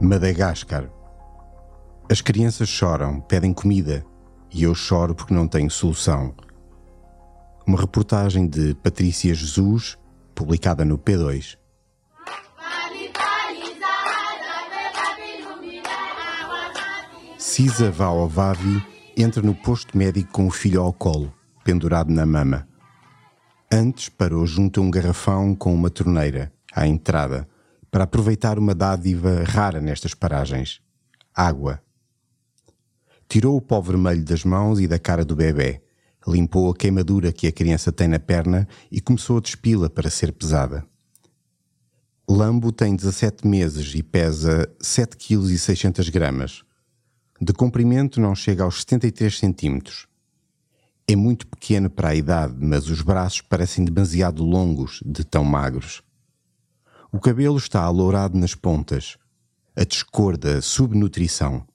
Madagascar. As crianças choram, pedem comida e eu choro porque não tenho solução. Uma reportagem de Patrícia Jesus, publicada no P2. Cisa Vaovavi entra no posto médico com o filho ao colo, pendurado na mama. Antes parou junto a um garrafão com uma torneira, à entrada, para aproveitar uma dádiva rara nestas paragens: água. Tirou o pó vermelho das mãos e da cara do bebê, limpou a queimadura que a criança tem na perna e começou a despi-la para ser pesada. Lambo tem 17 meses e pesa 7 kg 600 gramas. De comprimento não chega aos 73 centímetros. É muito pequeno para a idade, mas os braços parecem demasiado longos de tão magros. O cabelo está alourado nas pontas, a descor da subnutrição.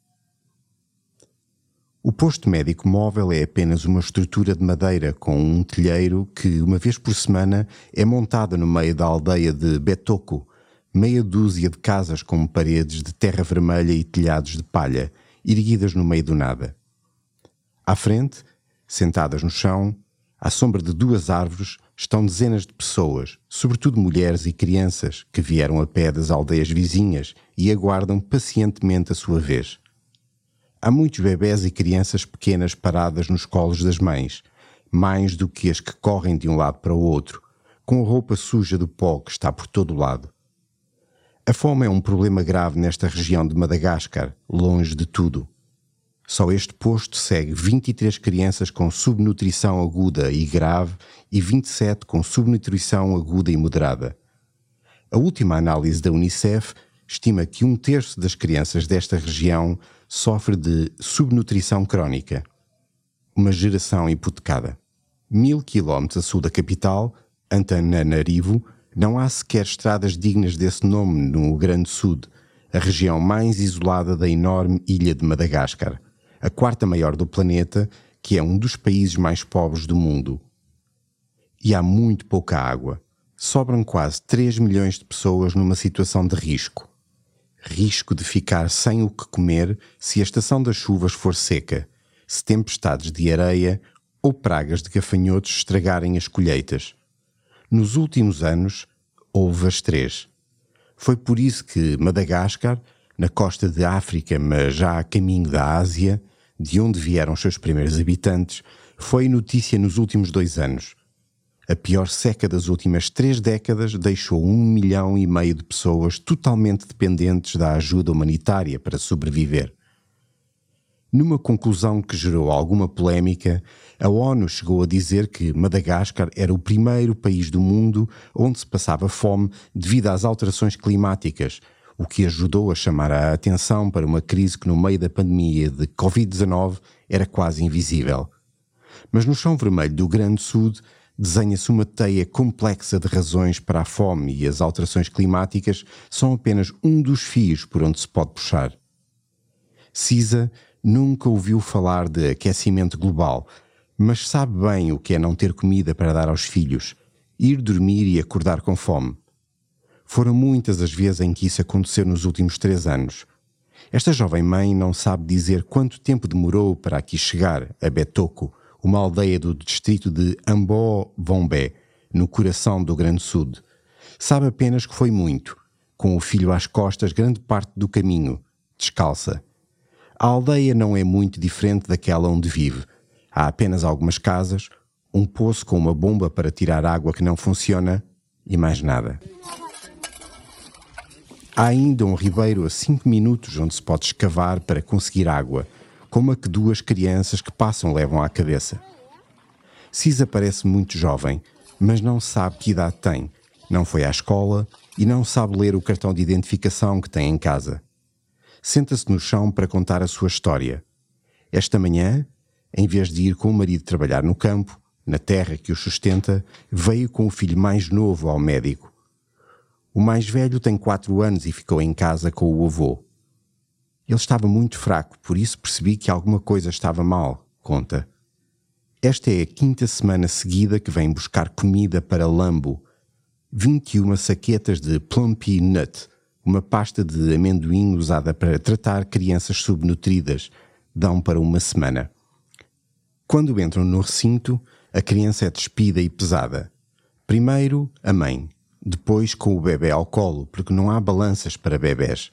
O posto médico móvel é apenas uma estrutura de madeira com um telheiro que, uma vez por semana, é montada no meio da aldeia de Betoco, meia dúzia de casas com paredes de terra vermelha e telhados de palha, erguidas no meio do nada. À frente, sentadas no chão, à sombra de duas árvores, estão dezenas de pessoas, sobretudo mulheres e crianças, que vieram a pé das aldeias vizinhas e aguardam pacientemente a sua vez. Há muitos bebés e crianças pequenas paradas nos colos das mães, mais do que as que correm de um lado para o outro, com a roupa suja do pó que está por todo o lado. A fome é um problema grave nesta região de Madagascar, longe de tudo. Só este posto segue 23 crianças com subnutrição aguda e grave e 27 com subnutrição aguda e moderada. A última análise da Unicef estima que um terço das crianças desta região sofre de subnutrição crónica. Uma geração hipotecada. Mil quilómetros a sul da capital, Antananarivo, não há sequer estradas dignas desse nome no Grande Sud, a região mais isolada da enorme ilha de Madagascar, a quarta maior do planeta, que é um dos países mais pobres do mundo. E há muito pouca água. Sobram quase 3 milhões de pessoas numa situação de risco risco de ficar sem o que comer se a estação das chuvas for seca, se tempestades de areia ou pragas de gafanhotos estragarem as colheitas. Nos últimos anos, houve as três. Foi por isso que Madagascar, na costa de África, mas já a caminho da Ásia, de onde vieram seus primeiros habitantes, foi notícia nos últimos dois anos a pior seca das últimas três décadas deixou um milhão e meio de pessoas totalmente dependentes da ajuda humanitária para sobreviver. Numa conclusão que gerou alguma polémica, a ONU chegou a dizer que Madagascar era o primeiro país do mundo onde se passava fome devido às alterações climáticas, o que ajudou a chamar a atenção para uma crise que, no meio da pandemia de Covid-19, era quase invisível. Mas no chão vermelho do Grande Sul, desenha-se uma teia complexa de razões para a fome e as alterações climáticas são apenas um dos fios por onde se pode puxar. Cisa nunca ouviu falar de aquecimento global, mas sabe bem o que é não ter comida para dar aos filhos, ir dormir e acordar com fome. Foram muitas as vezes em que isso aconteceu nos últimos três anos. Esta jovem mãe não sabe dizer quanto tempo demorou para aqui chegar, a Betoco, uma aldeia do distrito de Ambó-Vombé, no coração do Grande Sud. Sabe apenas que foi muito, com o filho às costas grande parte do caminho, descalça. A aldeia não é muito diferente daquela onde vive. Há apenas algumas casas, um poço com uma bomba para tirar água que não funciona e mais nada. Há ainda um ribeiro a 5 minutos onde se pode escavar para conseguir água como a que duas crianças que passam levam à cabeça. Cisa parece muito jovem, mas não sabe que idade tem, não foi à escola e não sabe ler o cartão de identificação que tem em casa. Senta-se no chão para contar a sua história. Esta manhã, em vez de ir com o marido trabalhar no campo, na terra que o sustenta, veio com o filho mais novo ao médico. O mais velho tem quatro anos e ficou em casa com o avô. Ele estava muito fraco, por isso percebi que alguma coisa estava mal, conta. Esta é a quinta semana seguida que vem buscar comida para Lambo. 21 saquetas de Plumpy Nut, uma pasta de amendoim usada para tratar crianças subnutridas, dão para uma semana. Quando entram no recinto, a criança é despida e pesada. Primeiro, a mãe, depois com o bebê ao colo, porque não há balanças para bebés.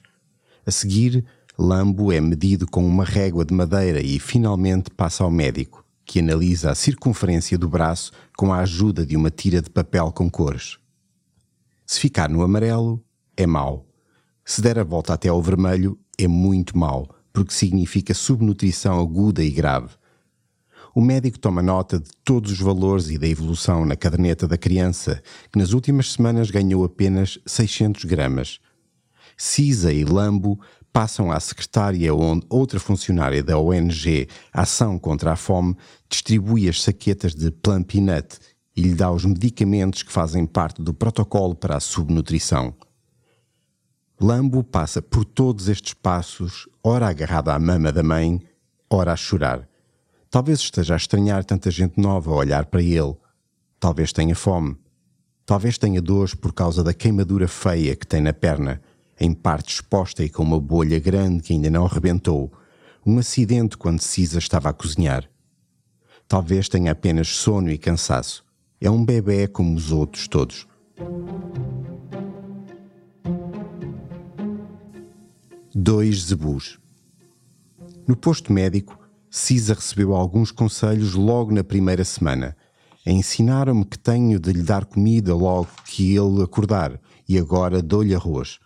A seguir, Lambo é medido com uma régua de madeira e finalmente passa ao médico, que analisa a circunferência do braço com a ajuda de uma tira de papel com cores. Se ficar no amarelo, é mau. Se der a volta até ao vermelho, é muito mau, porque significa subnutrição aguda e grave. O médico toma nota de todos os valores e da evolução na caderneta da criança, que nas últimas semanas ganhou apenas 600 gramas. Cisa e Lambo passam à secretária onde outra funcionária da ONG Ação contra a Fome distribui as saquetas de Plum Peanut e lhe dá os medicamentos que fazem parte do protocolo para a subnutrição. Lambo passa por todos estes passos, ora agarrado à mama da mãe, ora a chorar. Talvez esteja a estranhar tanta gente nova a olhar para ele. Talvez tenha fome. Talvez tenha dores por causa da queimadura feia que tem na perna, em parte exposta e com uma bolha grande que ainda não arrebentou. Um acidente quando Cisa estava a cozinhar. Talvez tenha apenas sono e cansaço. É um bebê como os outros todos. Dois zebus. No posto médico, Cisa recebeu alguns conselhos logo na primeira semana. Ensinaram-me que tenho de lhe dar comida logo que ele acordar e agora dou-lhe arroz.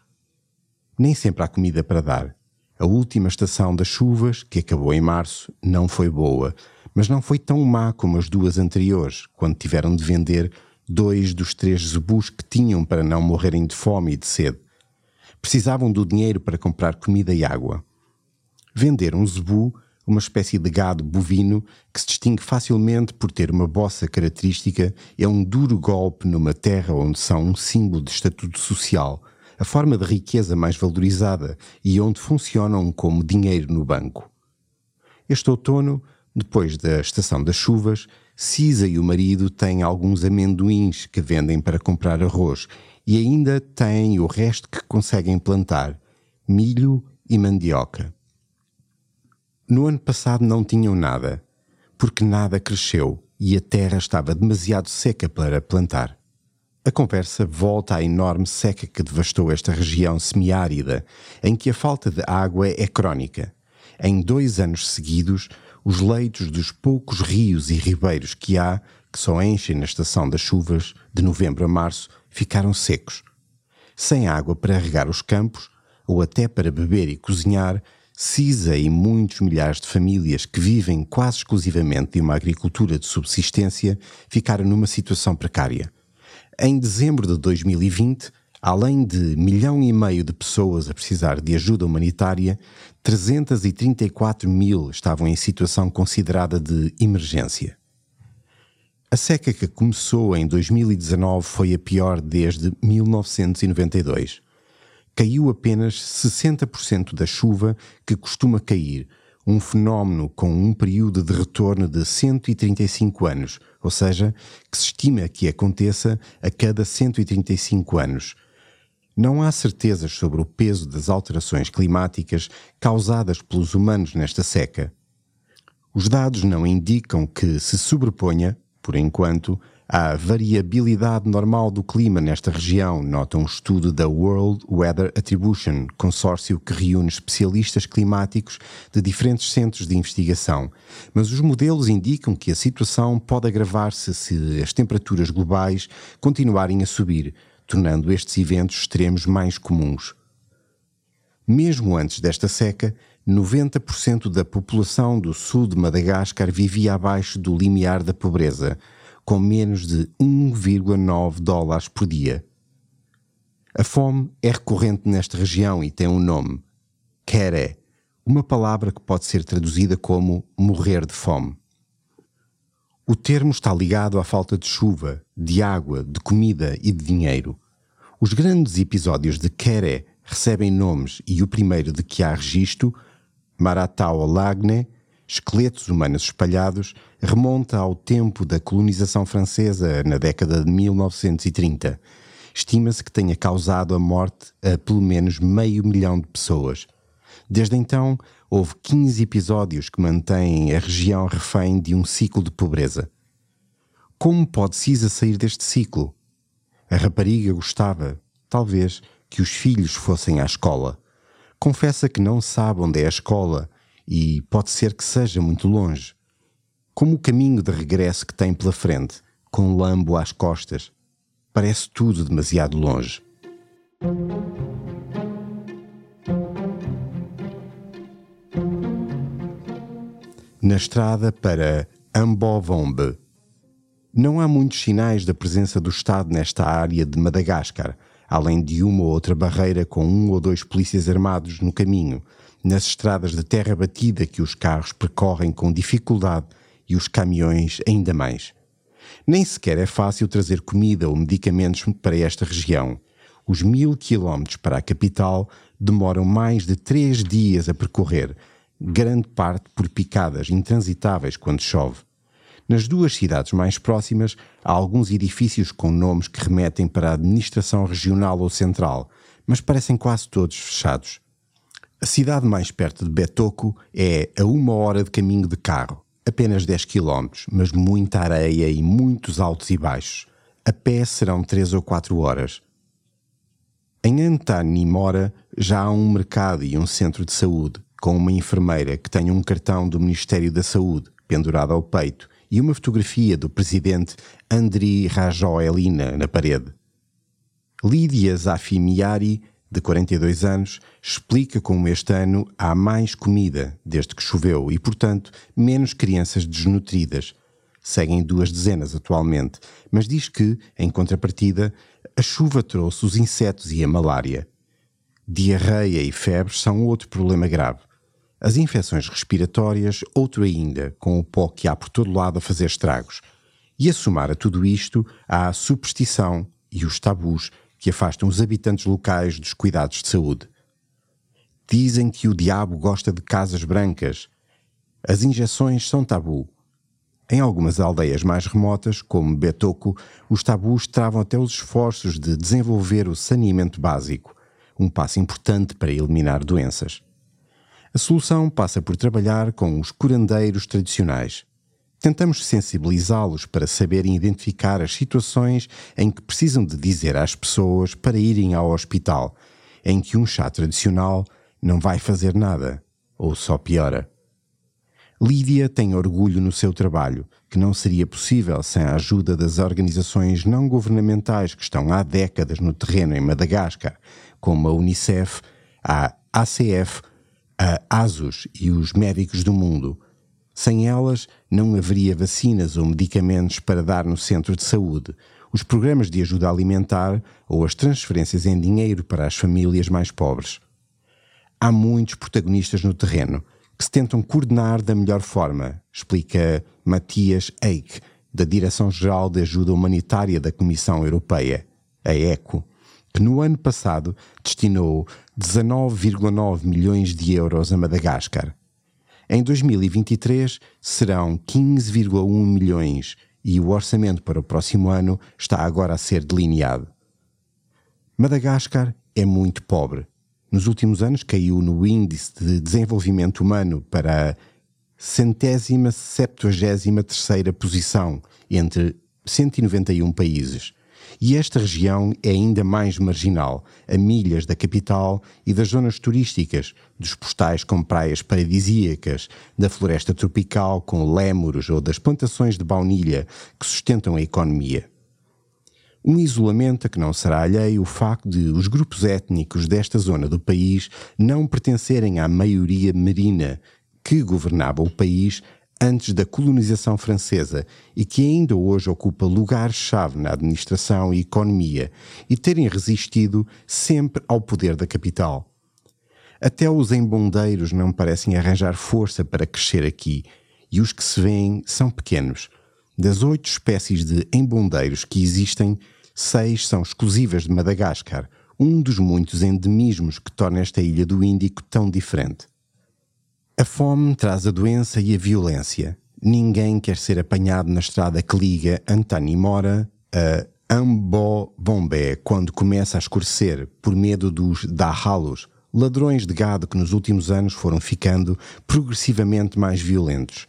Nem sempre há comida para dar. A última estação das chuvas, que acabou em março, não foi boa, mas não foi tão má como as duas anteriores, quando tiveram de vender dois dos três zebus que tinham para não morrerem de fome e de sede. Precisavam do dinheiro para comprar comida e água. Vender um zebu uma espécie de gado bovino que se distingue facilmente por ter uma bossa característica, é um duro golpe numa terra onde são um símbolo de estatuto social, a forma de riqueza mais valorizada e onde funcionam como dinheiro no banco. Este outono, depois da estação das chuvas, Cisa e o marido têm alguns amendoins que vendem para comprar arroz e ainda têm o resto que conseguem plantar: milho e mandioca. No ano passado não tinham nada, porque nada cresceu e a terra estava demasiado seca para plantar. A conversa volta à enorme seca que devastou esta região semiárida, em que a falta de água é crónica. Em dois anos seguidos, os leitos dos poucos rios e ribeiros que há, que só enchem na estação das chuvas, de novembro a março, ficaram secos. Sem água para regar os campos, ou até para beber e cozinhar, Cisa e muitos milhares de famílias que vivem quase exclusivamente de uma agricultura de subsistência ficaram numa situação precária. Em dezembro de 2020, além de milhão e meio de pessoas a precisar de ajuda humanitária, 334 mil estavam em situação considerada de emergência. A seca que começou em 2019 foi a pior desde 1992 caiu apenas 60% da chuva que costuma cair, um fenómeno com um período de retorno de 135 anos, ou seja, que se estima que aconteça a cada 135 anos. Não há certezas sobre o peso das alterações climáticas causadas pelos humanos nesta seca. Os dados não indicam que se sobreponha, por enquanto, à variabilidade normal do clima nesta região, nota um estudo da World Weather Attribution, consórcio que reúne especialistas climáticos de diferentes centros de investigação. Mas os modelos indicam que a situação pode agravar-se se as temperaturas globais continuarem a subir, tornando estes eventos extremos mais comuns. Mesmo antes desta seca, 90% da população do sul de Madagascar vivia abaixo do limiar da pobreza com menos de 1,9 dólares por dia. A fome é recorrente nesta região e tem um nome: Kere, uma palavra que pode ser traduzida como morrer de fome. O termo está ligado à falta de chuva, de água, de comida e de dinheiro. Os grandes episódios de Kere recebem nomes e o primeiro de que há registro, Maratau Lagne, esqueletos humanos espalhados, remonta ao tempo da colonização francesa na década de 1930. estima-se que tenha causado a morte a pelo menos meio milhão de pessoas. Desde então, houve 15 episódios que mantêm a região refém de um ciclo de pobreza. Como pode Cisa sair deste ciclo? A rapariga gostava, talvez, que os filhos fossem à escola. Confessa que não sabe onde é a escola e pode ser que seja muito longe. Como o caminho de regresso que tem pela frente, com lambo às costas, parece tudo demasiado longe. Na estrada para Ambovombe. Não há muitos sinais da presença do Estado nesta área de Madagascar, além de uma ou outra barreira com um ou dois polícias armados no caminho, nas estradas de terra batida que os carros percorrem com dificuldade e os caminhões ainda mais. Nem sequer é fácil trazer comida ou medicamentos para esta região. Os mil quilómetros para a capital demoram mais de três dias a percorrer, grande parte por picadas intransitáveis quando chove. Nas duas cidades mais próximas, há alguns edifícios com nomes que remetem para a administração regional ou central, mas parecem quase todos fechados. A cidade mais perto de Betoco é a uma hora de caminho de carro, apenas 10 km, mas muita areia e muitos altos e baixos. A pé serão 3 ou 4 horas. Em Antanimora já há um mercado e um centro de saúde, com uma enfermeira que tem um cartão do Ministério da Saúde pendurado ao peito e uma fotografia do presidente Andri Rajoelina na parede. Lídia Zafimiari de 42 anos, explica como este ano há mais comida desde que choveu e, portanto, menos crianças desnutridas. Seguem duas dezenas atualmente, mas diz que, em contrapartida, a chuva trouxe os insetos e a malária. Diarreia e febres são outro problema grave. As infecções respiratórias, outro ainda, com o pó que há por todo lado a fazer estragos. E a somar a tudo isto, há a superstição e os tabus que afastam os habitantes locais dos cuidados de saúde. Dizem que o diabo gosta de casas brancas. As injeções são tabu. Em algumas aldeias mais remotas, como Betoco, os tabus travam até os esforços de desenvolver o saneamento básico, um passo importante para eliminar doenças. A solução passa por trabalhar com os curandeiros tradicionais. Tentamos sensibilizá-los para saberem identificar as situações em que precisam de dizer às pessoas para irem ao hospital, em que um chá tradicional não vai fazer nada, ou só piora. Lídia tem orgulho no seu trabalho, que não seria possível sem a ajuda das organizações não governamentais que estão há décadas no terreno em Madagascar, como a Unicef, a ACF, a ASUS e os médicos do mundo sem elas, não haveria vacinas ou medicamentos para dar no centro de saúde, os programas de ajuda alimentar ou as transferências em dinheiro para as famílias mais pobres. Há muitos protagonistas no terreno que se tentam coordenar da melhor forma, explica Matias Eik, da Direção-Geral de Ajuda Humanitária da Comissão Europeia, a ECO, que no ano passado destinou 19,9 milhões de euros a Madagascar. Em 2023 serão 15,1 milhões e o orçamento para o próximo ano está agora a ser delineado. Madagascar é muito pobre. Nos últimos anos caiu no índice de desenvolvimento humano para a centésima septuagésima terceira posição entre 191 países e esta região é ainda mais marginal, a milhas da capital e das zonas turísticas, dos postais com praias paradisíacas, da floresta tropical com lémuros ou das plantações de baunilha que sustentam a economia. Um isolamento a que não será alheio o facto de os grupos étnicos desta zona do país não pertencerem à maioria marina que governava o país antes da colonização francesa e que ainda hoje ocupa lugar-chave na administração e economia e terem resistido sempre ao poder da capital. Até os embondeiros não parecem arranjar força para crescer aqui e os que se veem são pequenos. Das oito espécies de embondeiros que existem, seis são exclusivas de Madagascar, um dos muitos endemismos que torna esta ilha do Índico tão diferente. A fome traz a doença e a violência. Ninguém quer ser apanhado na estrada que liga Antanimora a Ambo Bombé, quando começa a escurecer por medo dos Dahalos, ladrões de gado que nos últimos anos foram ficando progressivamente mais violentos.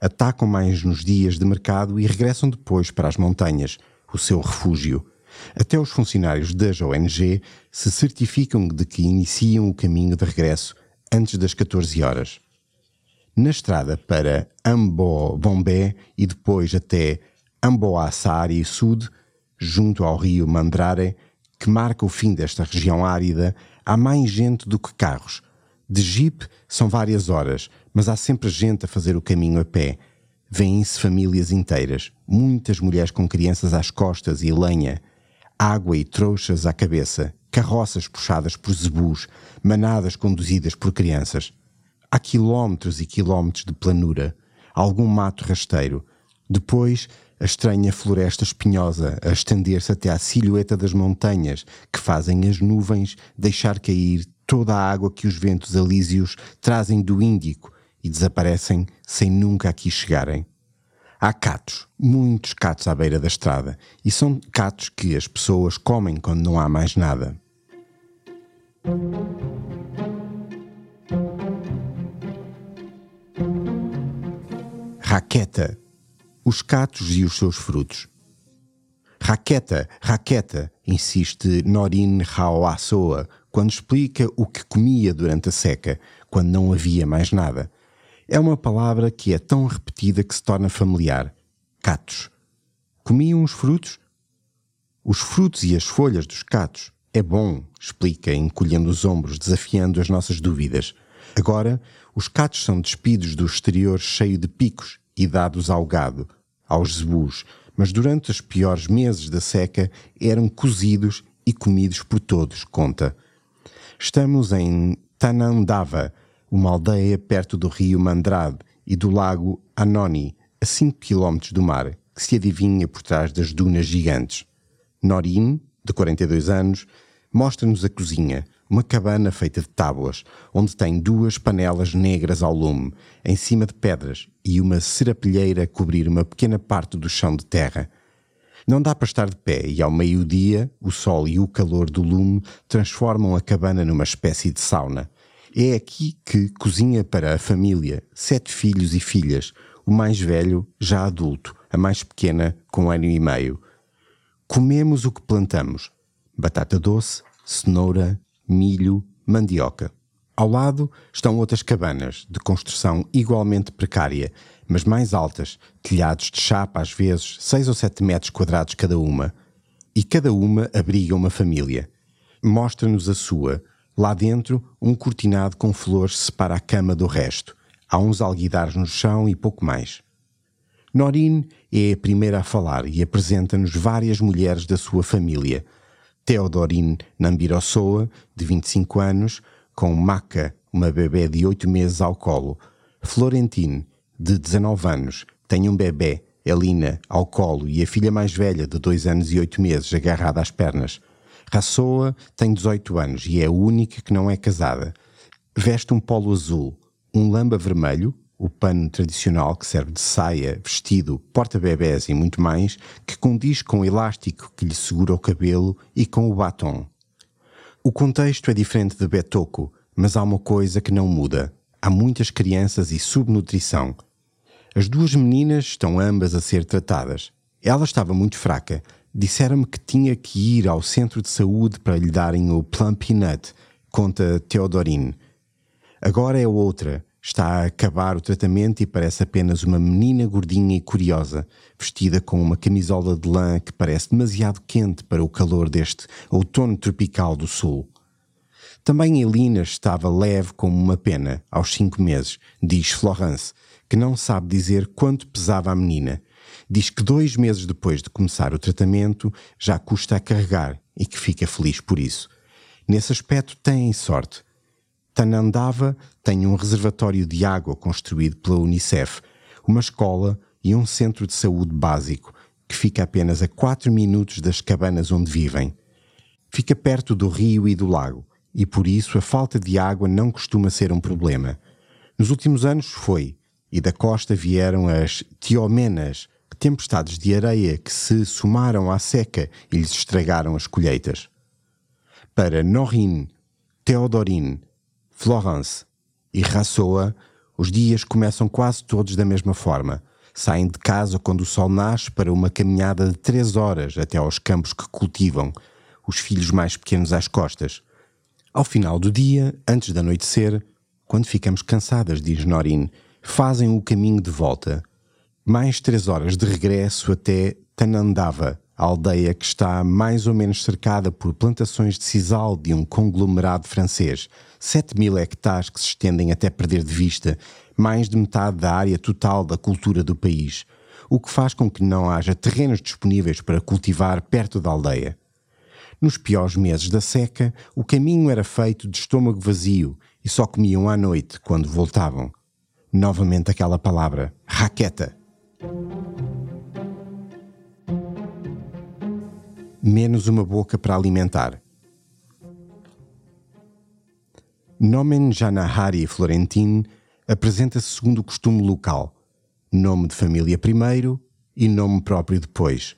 Atacam mais nos dias de mercado e regressam depois para as montanhas, o seu refúgio. Até os funcionários das ONG se certificam de que iniciam o caminho de regresso antes das 14 horas. Na estrada para Ambo Bombé e depois até Amboassari Sud, junto ao rio Mandrare, que marca o fim desta região árida, há mais gente do que carros. De jeep são várias horas, mas há sempre gente a fazer o caminho a pé. Vêm-se famílias inteiras, muitas mulheres com crianças às costas e lenha, água e trouxas à cabeça, carroças puxadas por zebus, manadas conduzidas por crianças. Há quilómetros e quilómetros de planura, algum mato rasteiro. Depois, a estranha floresta espinhosa a estender-se até à silhueta das montanhas que fazem as nuvens deixar cair toda a água que os ventos alísios trazem do Índico e desaparecem sem nunca aqui chegarem. Há catos, muitos catos à beira da estrada, e são catos que as pessoas comem quando não há mais nada. Raqueta. Os catos e os seus frutos. Raqueta, raqueta, insiste Norin Haoasoa quando explica o que comia durante a seca, quando não havia mais nada é uma palavra que é tão repetida que se torna familiar. Catos. Comiam os frutos? Os frutos e as folhas dos catos. É bom, explica, encolhendo os ombros, desafiando as nossas dúvidas. Agora, os catos são despidos do exterior cheio de picos e dados ao gado, aos zebus, mas durante os piores meses da seca eram cozidos e comidos por todos, conta. Estamos em Tanandava, uma aldeia perto do rio Mandrade e do lago Anoni, a 5 km do mar, que se adivinha por trás das dunas gigantes. Norin, de 42 anos, mostra-nos a cozinha, uma cabana feita de tábuas, onde tem duas panelas negras ao lume, em cima de pedras, e uma serapilheira a cobrir uma pequena parte do chão de terra. Não dá para estar de pé e ao meio-dia o sol e o calor do lume transformam a cabana numa espécie de sauna. É aqui que cozinha para a família, sete filhos e filhas, o mais velho já adulto, a mais pequena com um ano e meio. Comemos o que plantamos: batata doce, cenoura, milho, mandioca. Ao lado estão outras cabanas, de construção igualmente precária, mas mais altas, telhados de chapa às vezes, seis ou sete metros quadrados cada uma. E cada uma abriga uma família. Mostra-nos a sua, Lá dentro, um cortinado com flores separa a cama do resto. Há uns alguidares no chão e pouco mais. Norine é a primeira a falar e apresenta-nos várias mulheres da sua família. Teodorine Nambirossoa, de 25 anos, com Maca, uma bebê de 8 meses ao colo. Florentine, de 19 anos, tem um bebê, Elina, ao colo e a filha mais velha, de 2 anos e 8 meses, agarrada às pernas. Rassoa tem 18 anos e é a única que não é casada. Veste um polo azul, um lamba vermelho, o pano tradicional que serve de saia, vestido, porta-bebés e muito mais, que condiz com o elástico que lhe segura o cabelo e com o batom. O contexto é diferente de Betoco, mas há uma coisa que não muda. Há muitas crianças e subnutrição. As duas meninas estão ambas a ser tratadas. Ela estava muito fraca, Disseram-me que tinha que ir ao centro de saúde para lhe darem o Plum Peanut, conta Teodorine. Agora é outra, está a acabar o tratamento e parece apenas uma menina gordinha e curiosa, vestida com uma camisola de lã que parece demasiado quente para o calor deste outono tropical do sul. Também Elina estava leve como uma pena, aos cinco meses, diz Florence, que não sabe dizer quanto pesava a menina diz que dois meses depois de começar o tratamento já custa a carregar e que fica feliz por isso. Nesse aspecto tem sorte. Tanandava tem um reservatório de água construído pela Unicef, uma escola e um centro de saúde básico que fica apenas a 4 minutos das cabanas onde vivem. Fica perto do rio e do lago e por isso a falta de água não costuma ser um problema. Nos últimos anos foi, e da costa vieram as tiomenas, tempestades de areia que se somaram à seca e lhes estragaram as colheitas. Para Norine, Theodorine, Florence e Rassoa, os dias começam quase todos da mesma forma. Saem de casa quando o sol nasce para uma caminhada de três horas até aos campos que cultivam, os filhos mais pequenos às costas. Ao final do dia, antes de anoitecer, quando ficamos cansadas, diz Norine, fazem o caminho de volta. Mais três horas de regresso até Tanandava, a aldeia que está mais ou menos cercada por plantações de sisal de um conglomerado francês, 7 mil hectares que se estendem até perder de vista mais de metade da área total da cultura do país, o que faz com que não haja terrenos disponíveis para cultivar perto da aldeia. Nos piores meses da seca, o caminho era feito de estômago vazio e só comiam à noite quando voltavam. Novamente aquela palavra, raqueta. menos uma boca para alimentar. Nomen Janahari Florentin apresenta-se segundo o costume local, nome de família primeiro e nome próprio depois.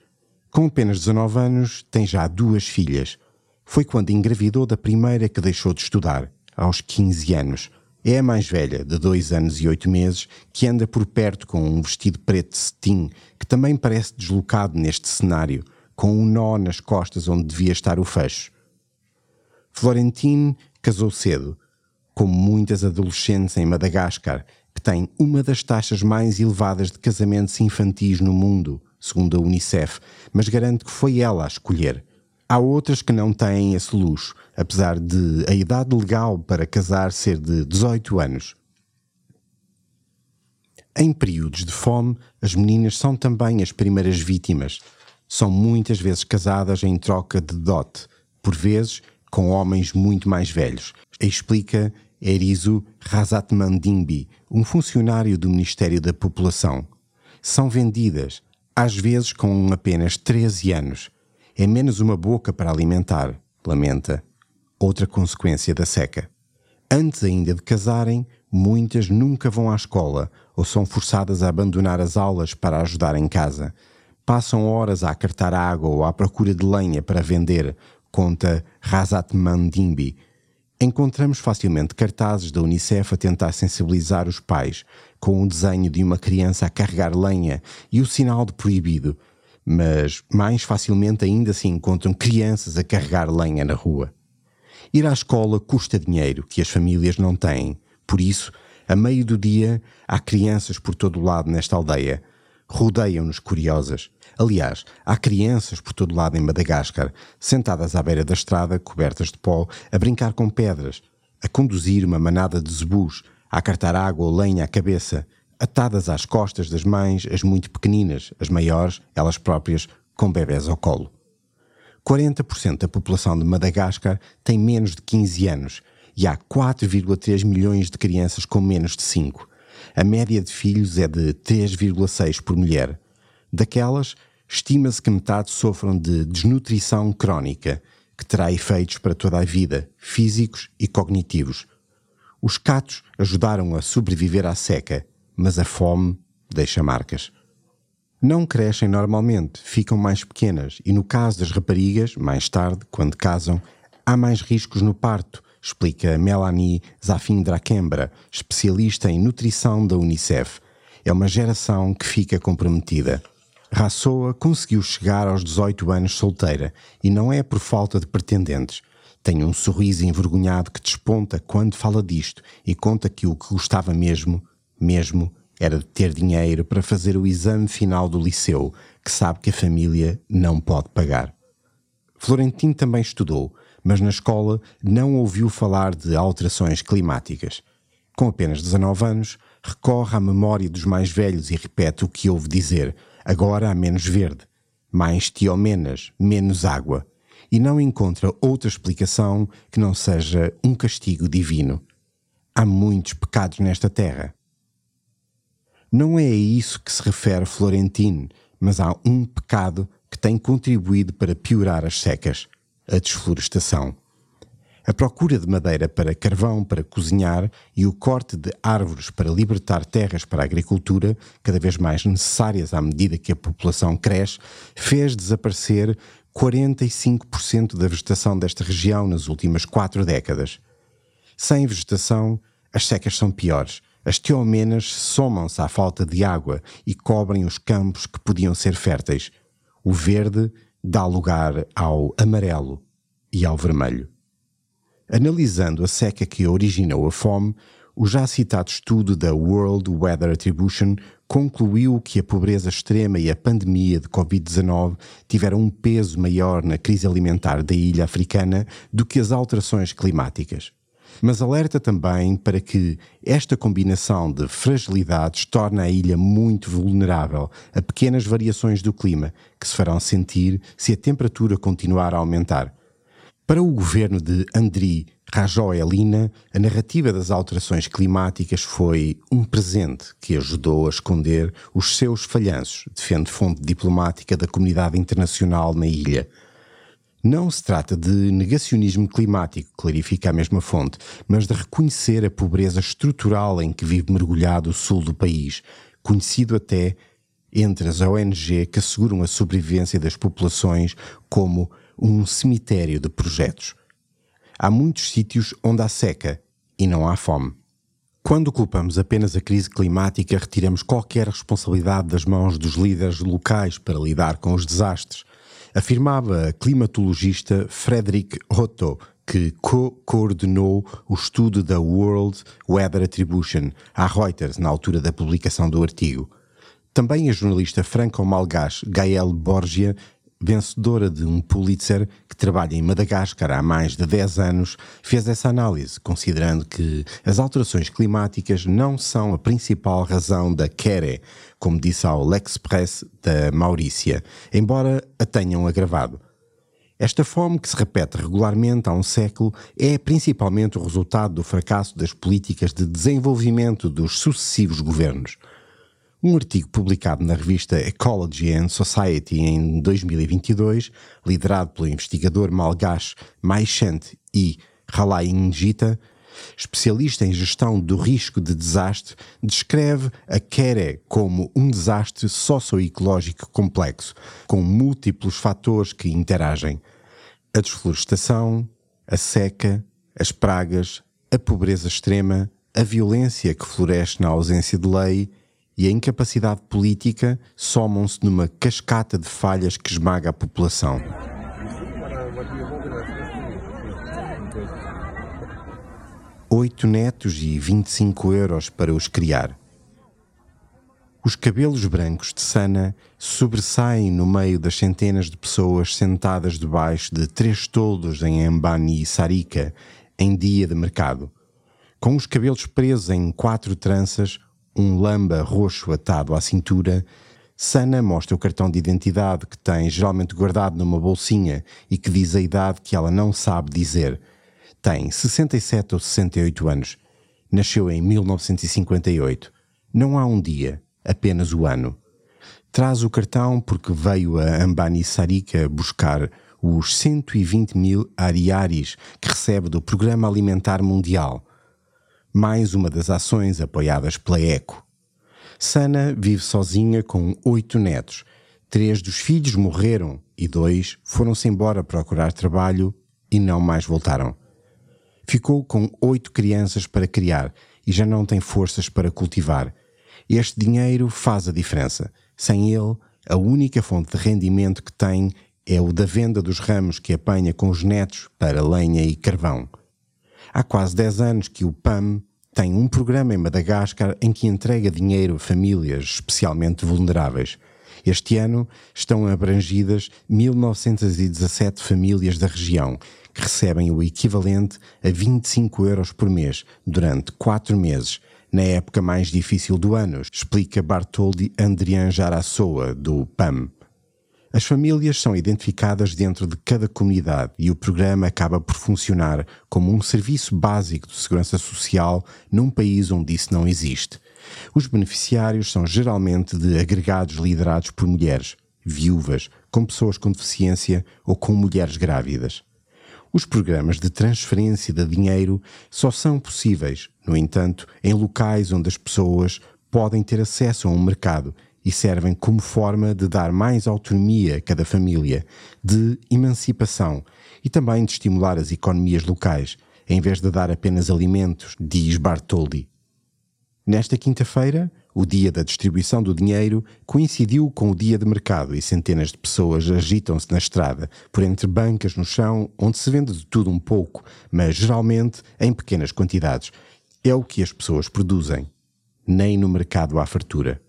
Com apenas 19 anos, tem já duas filhas. Foi quando engravidou da primeira que deixou de estudar, aos 15 anos. É a mais velha, de dois anos e oito meses, que anda por perto com um vestido preto de cetim, que também parece deslocado neste cenário, com um nó nas costas onde devia estar o fecho. Florentine casou cedo, como muitas adolescentes em Madagascar, que tem uma das taxas mais elevadas de casamentos infantis no mundo, segundo a Unicef, mas garante que foi ela a escolher. Há outras que não têm esse luxo, apesar de a idade legal para casar ser de 18 anos. Em períodos de fome, as meninas são também as primeiras vítimas, são muitas vezes casadas em troca de dote, por vezes com homens muito mais velhos. Explica Erizo Razatmandimbi, um funcionário do Ministério da População. São vendidas, às vezes com apenas 13 anos. É menos uma boca para alimentar, lamenta. Outra consequência da seca. Antes ainda de casarem, muitas nunca vão à escola ou são forçadas a abandonar as aulas para ajudar em casa passam horas a acartar água ou à procura de lenha para vender, conta Razat Mandimbi. Encontramos facilmente cartazes da Unicef a tentar sensibilizar os pais, com o desenho de uma criança a carregar lenha e o sinal de proibido, mas mais facilmente ainda se encontram crianças a carregar lenha na rua. Ir à escola custa dinheiro que as famílias não têm, por isso, a meio do dia, há crianças por todo o lado nesta aldeia rodeiam-nos curiosas. Aliás, há crianças por todo lado em Madagascar, sentadas à beira da estrada, cobertas de pó, a brincar com pedras, a conduzir uma manada de zebus, a cartar água ou lenha à cabeça, atadas às costas das mães, as muito pequeninas, as maiores, elas próprias, com bebés ao colo. 40% da população de Madagascar tem menos de 15 anos e há 4,3 milhões de crianças com menos de 5 a média de filhos é de 3,6 por mulher. Daquelas, estima-se que metade sofram de desnutrição crónica, que terá efeitos para toda a vida, físicos e cognitivos. Os catos ajudaram a sobreviver à seca, mas a fome deixa marcas. Não crescem normalmente, ficam mais pequenas e, no caso das raparigas, mais tarde, quando casam, há mais riscos no parto, explica Melanie Zafindra-Kembra, especialista em nutrição da Unicef. É uma geração que fica comprometida. Rassoa conseguiu chegar aos 18 anos solteira e não é por falta de pretendentes. Tem um sorriso envergonhado que desponta quando fala disto e conta que o que gostava mesmo, mesmo, era de ter dinheiro para fazer o exame final do liceu, que sabe que a família não pode pagar. Florentino também estudou, mas na escola não ouviu falar de alterações climáticas. Com apenas 19 anos, recorre à memória dos mais velhos e repete o que ouve dizer: agora há menos verde, mais tiomenas, menos água. E não encontra outra explicação que não seja um castigo divino. Há muitos pecados nesta terra. Não é a isso que se refere Florentino, mas há um pecado que tem contribuído para piorar as secas a desflorestação. A procura de madeira para carvão para cozinhar e o corte de árvores para libertar terras para a agricultura, cada vez mais necessárias à medida que a população cresce, fez desaparecer 45% da vegetação desta região nas últimas quatro décadas. Sem vegetação, as secas são piores. As teomenas somam-se à falta de água e cobrem os campos que podiam ser férteis. O verde dá lugar ao amarelo e ao vermelho. Analisando a seca que originou a fome, o já citado estudo da World Weather Attribution concluiu que a pobreza extrema e a pandemia de Covid-19 tiveram um peso maior na crise alimentar da ilha africana do que as alterações climáticas. Mas alerta também para que esta combinação de fragilidades torna a ilha muito vulnerável a pequenas variações do clima que se farão sentir se a temperatura continuar a aumentar. Para o governo de Andri Rajoelina, a narrativa das alterações climáticas foi um presente que ajudou a esconder os seus falhanços, defende fonte diplomática da comunidade internacional na ilha. Não se trata de negacionismo climático, clarifica a mesma fonte, mas de reconhecer a pobreza estrutural em que vive mergulhado o sul do país, conhecido até entre as ONG que asseguram a sobrevivência das populações como um cemitério de projetos. Há muitos sítios onde há seca e não há fome. Quando culpamos apenas a crise climática, retiramos qualquer responsabilidade das mãos dos líderes locais para lidar com os desastres, afirmava a climatologista Frederick Otto, que co-coordenou o estudo da World Weather Attribution à Reuters na altura da publicação do artigo. Também a jornalista franco-malgache Gael Borgia vencedora de um Pulitzer, que trabalha em Madagascar há mais de 10 anos, fez essa análise, considerando que as alterações climáticas não são a principal razão da quere, como disse ao L'Express da Maurícia, embora a tenham agravado. Esta fome, que se repete regularmente há um século, é principalmente o resultado do fracasso das políticas de desenvolvimento dos sucessivos governos. Um artigo publicado na revista Ecology and Society em 2022, liderado pelo investigador malgache Maishant I Njita, especialista em gestão do risco de desastre, descreve a Kere como um desastre socioecológico complexo, com múltiplos fatores que interagem: a desflorestação, a seca, as pragas, a pobreza extrema, a violência que floresce na ausência de lei e a incapacidade política somam-se numa cascata de falhas que esmaga a população. Oito netos e 25 euros para os criar. Os cabelos brancos de Sana sobressaem no meio das centenas de pessoas sentadas debaixo de três toldos em Ambani e Sarika, em dia de mercado. Com os cabelos presos em quatro tranças, um lamba roxo atado à cintura, Sana mostra o cartão de identidade que tem geralmente guardado numa bolsinha e que diz a idade que ela não sabe dizer. Tem 67 ou 68 anos. Nasceu em 1958. Não há um dia, apenas o ano. Traz o cartão porque veio a Ambani Sarika buscar os 120 mil ariaris que recebe do Programa Alimentar Mundial mais uma das ações apoiadas pela ECO. Sana vive sozinha com oito netos. Três dos filhos morreram e dois foram-se embora procurar trabalho e não mais voltaram. Ficou com oito crianças para criar e já não tem forças para cultivar. Este dinheiro faz a diferença. Sem ele, a única fonte de rendimento que tem é o da venda dos ramos que apanha com os netos para lenha e carvão. Há quase 10 anos que o PAM tem um programa em Madagascar em que entrega dinheiro a famílias especialmente vulneráveis. Este ano estão abrangidas 1917 famílias da região, que recebem o equivalente a 25 euros por mês durante quatro meses, na época mais difícil do ano, explica Bartoldi Andrian Jarassoa, do PAM. As famílias são identificadas dentro de cada comunidade e o programa acaba por funcionar como um serviço básico de segurança social num país onde isso não existe. Os beneficiários são geralmente de agregados liderados por mulheres, viúvas, com pessoas com deficiência ou com mulheres grávidas. Os programas de transferência de dinheiro só são possíveis, no entanto, em locais onde as pessoas podem ter acesso a um mercado e servem como forma de dar mais autonomia a cada família, de emancipação e também de estimular as economias locais, em vez de dar apenas alimentos, diz Bartoldi. Nesta quinta-feira, o dia da distribuição do dinheiro coincidiu com o dia de mercado e centenas de pessoas agitam-se na estrada, por entre bancas no chão, onde se vende de tudo um pouco, mas geralmente em pequenas quantidades. É o que as pessoas produzem. Nem no mercado há fartura.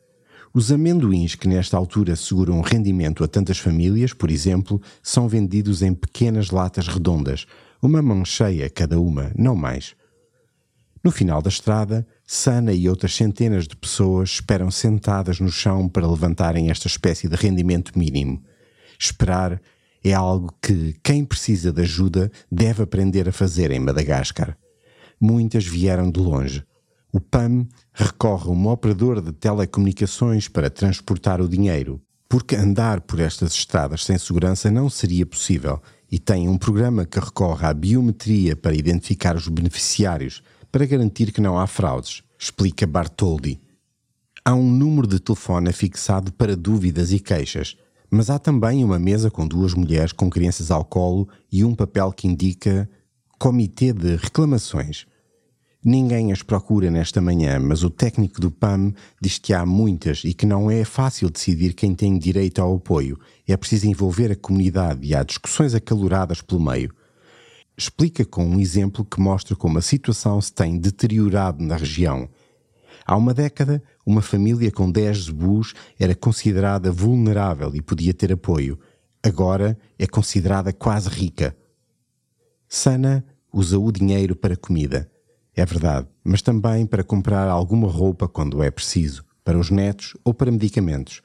Os amendoins que nesta altura seguram rendimento a tantas famílias, por exemplo, são vendidos em pequenas latas redondas, uma mão cheia cada uma, não mais. No final da estrada, Sana e outras centenas de pessoas esperam sentadas no chão para levantarem esta espécie de rendimento mínimo. Esperar é algo que quem precisa de ajuda deve aprender a fazer em Madagascar. Muitas vieram de longe. O PAM recorre a uma operadora de telecomunicações para transportar o dinheiro, porque andar por estas estradas sem segurança não seria possível e tem um programa que recorre à biometria para identificar os beneficiários para garantir que não há fraudes, explica Bartoldi. Há um número de telefone fixado para dúvidas e queixas, mas há também uma mesa com duas mulheres com crianças ao colo e um papel que indica Comitê de Reclamações. Ninguém as procura nesta manhã, mas o técnico do PAM diz que há muitas e que não é fácil decidir quem tem direito ao apoio. É preciso envolver a comunidade e há discussões acaloradas pelo meio explica com um exemplo que mostra como a situação se tem deteriorado na região. Há uma década, uma família com 10 zebus era considerada vulnerável e podia ter apoio. Agora é considerada quase rica. Sana usa o dinheiro para comida. É verdade, mas também para comprar alguma roupa quando é preciso, para os netos ou para medicamentos.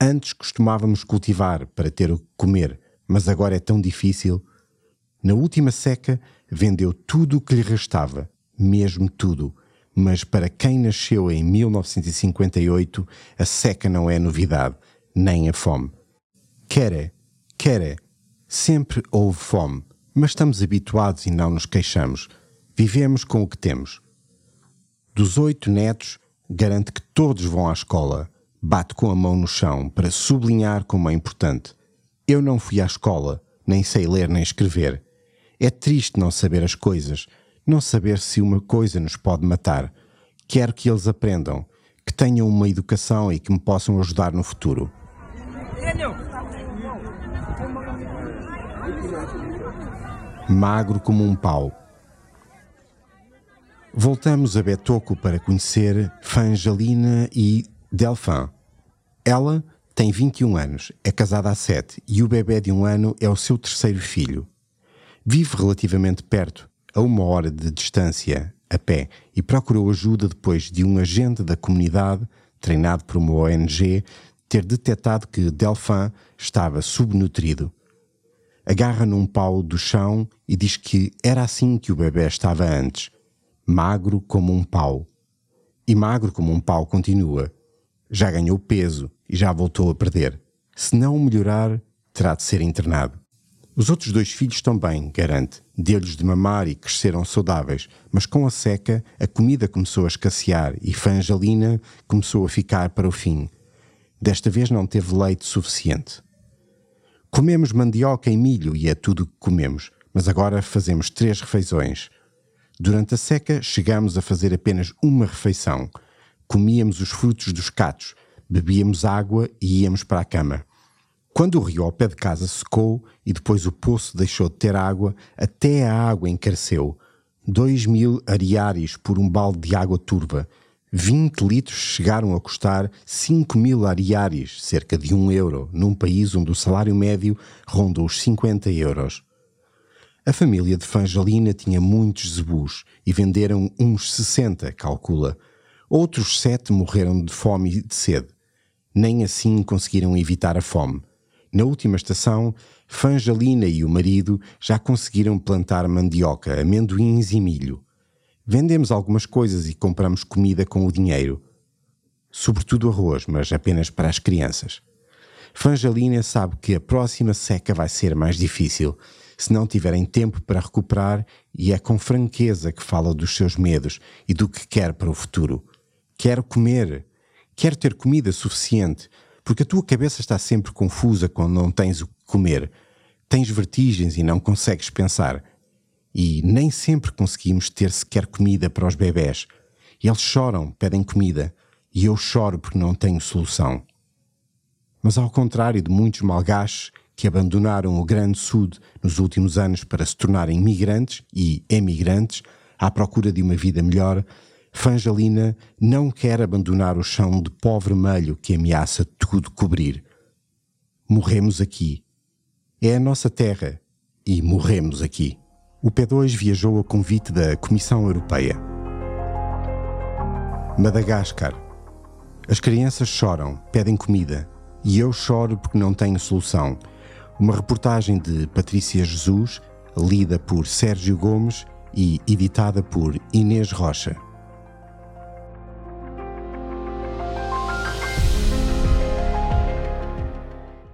Antes costumávamos cultivar para ter o que comer, mas agora é tão difícil na última seca, vendeu tudo o que lhe restava, mesmo tudo. Mas para quem nasceu em 1958, a seca não é novidade, nem a fome. Quere, quere. Sempre houve fome, mas estamos habituados e não nos queixamos. Vivemos com o que temos. Dos oito netos, garante que todos vão à escola. Bate com a mão no chão para sublinhar como é importante. Eu não fui à escola, nem sei ler nem escrever. É triste não saber as coisas, não saber se uma coisa nos pode matar. Quero que eles aprendam, que tenham uma educação e que me possam ajudar no futuro. Magro como um pau. Voltamos a Betoco para conhecer Fangelina e Delfin. Ela tem 21 anos, é casada há 7 e o bebê de um ano é o seu terceiro filho. Vive relativamente perto, a uma hora de distância, a pé, e procurou ajuda depois de um agente da comunidade, treinado por uma ONG, ter detectado que Delfin estava subnutrido. Agarra num pau do chão e diz que era assim que o bebê estava antes, magro como um pau. E magro como um pau continua. Já ganhou peso e já voltou a perder. Se não melhorar, terá de ser internado. Os outros dois filhos também, garante, deu-lhes de mamar e cresceram saudáveis, mas com a seca a comida começou a escassear e Fangelina começou a ficar para o fim. Desta vez não teve leite suficiente. Comemos mandioca e milho e é tudo o que comemos, mas agora fazemos três refeições. Durante a seca chegamos a fazer apenas uma refeição. Comíamos os frutos dos catos, bebíamos água e íamos para a cama. Quando o rio ao pé de casa secou e depois o poço deixou de ter água, até a água encareceu. Dois mil ariares por um balde de água turva. 20 litros chegaram a custar 5 mil ariares, cerca de um euro, num país onde o salário médio ronda os 50 euros. A família de Fangelina tinha muitos zebus e venderam uns 60, calcula. Outros sete morreram de fome e de sede. Nem assim conseguiram evitar a fome. Na última estação, Fangelina e o marido já conseguiram plantar mandioca, amendoins e milho. Vendemos algumas coisas e compramos comida com o dinheiro. Sobretudo arroz, mas apenas para as crianças. Fangelina sabe que a próxima seca vai ser mais difícil. se não tiverem tempo para recuperar e é com franqueza que fala dos seus medos e do que quer para o futuro. Quer comer, quer ter comida suficiente, porque a tua cabeça está sempre confusa quando não tens o que comer. Tens vertigens e não consegues pensar. E nem sempre conseguimos ter sequer comida para os bebés. Eles choram, pedem comida, e eu choro porque não tenho solução. Mas ao contrário de muitos malgaches que abandonaram o Grande Sud nos últimos anos para se tornarem migrantes e emigrantes à procura de uma vida melhor, Fangelina não quer abandonar o chão de pó vermelho que ameaça tudo cobrir. Morremos aqui. É a nossa terra e morremos aqui. O P2 viajou a convite da Comissão Europeia. Madagascar. As crianças choram, pedem comida, e eu choro porque não tenho solução. Uma reportagem de Patrícia Jesus, lida por Sérgio Gomes e editada por Inês Rocha.